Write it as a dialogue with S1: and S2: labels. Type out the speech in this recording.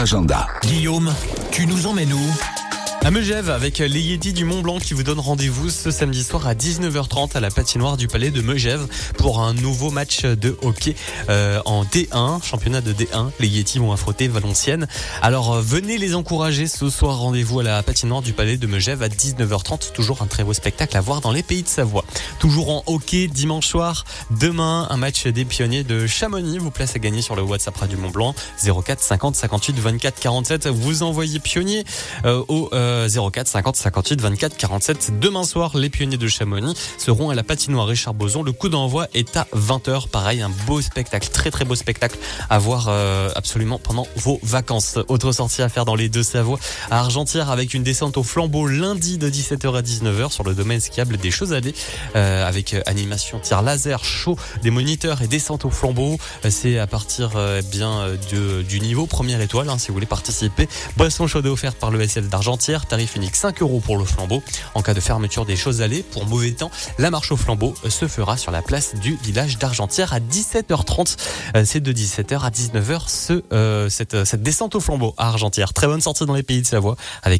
S1: Agenda.
S2: Guillaume, tu nous emmènes où?
S3: À Megève, avec les Yétis du Mont Blanc qui vous donnent rendez-vous ce samedi soir à 19h30 à la patinoire du Palais de Megève pour un nouveau match de hockey euh, en D1, championnat de D1. Les Yétis vont affronter Valenciennes. Alors euh, venez les encourager ce soir. Rendez-vous à la patinoire du Palais de Megève à 19h30. Toujours un très beau spectacle à voir dans les pays de Savoie. Toujours en hockey dimanche soir. Demain, un match des pionniers de Chamonix vous place à gagner sur le WhatsApp Radio Mont Blanc 04 50 58 24 47. Vous envoyez pionnier euh, au 04 50 58 24 47. Demain soir, les pionniers de Chamonix seront à la patinoire Richard Boson. Le coup d'envoi est à 20h. Pareil, un beau spectacle, très très beau spectacle à voir euh, absolument pendant vos vacances. Autre sortie à faire dans les deux Savoies à Argentière avec une descente au flambeau lundi de 17h à 19h sur le domaine skiable des Choses-Allées euh, avec euh, animation tir laser, chaud, des moniteurs et descente au flambeau. Euh, C'est à partir euh, bien du niveau première étoile hein, si vous voulez participer. Boisson chaude offerte par le SL d'Argentière. Tarif unique 5 euros pour le flambeau. En cas de fermeture des choses allées pour mauvais temps, la marche au flambeau euh, se fera sur la place du village d'Argentière à 17h30. Euh, C'est de 17h à 19h ce, euh, cette, descente au flambeau à Argentière. Très bonne sortie dans les pays de Savoie avec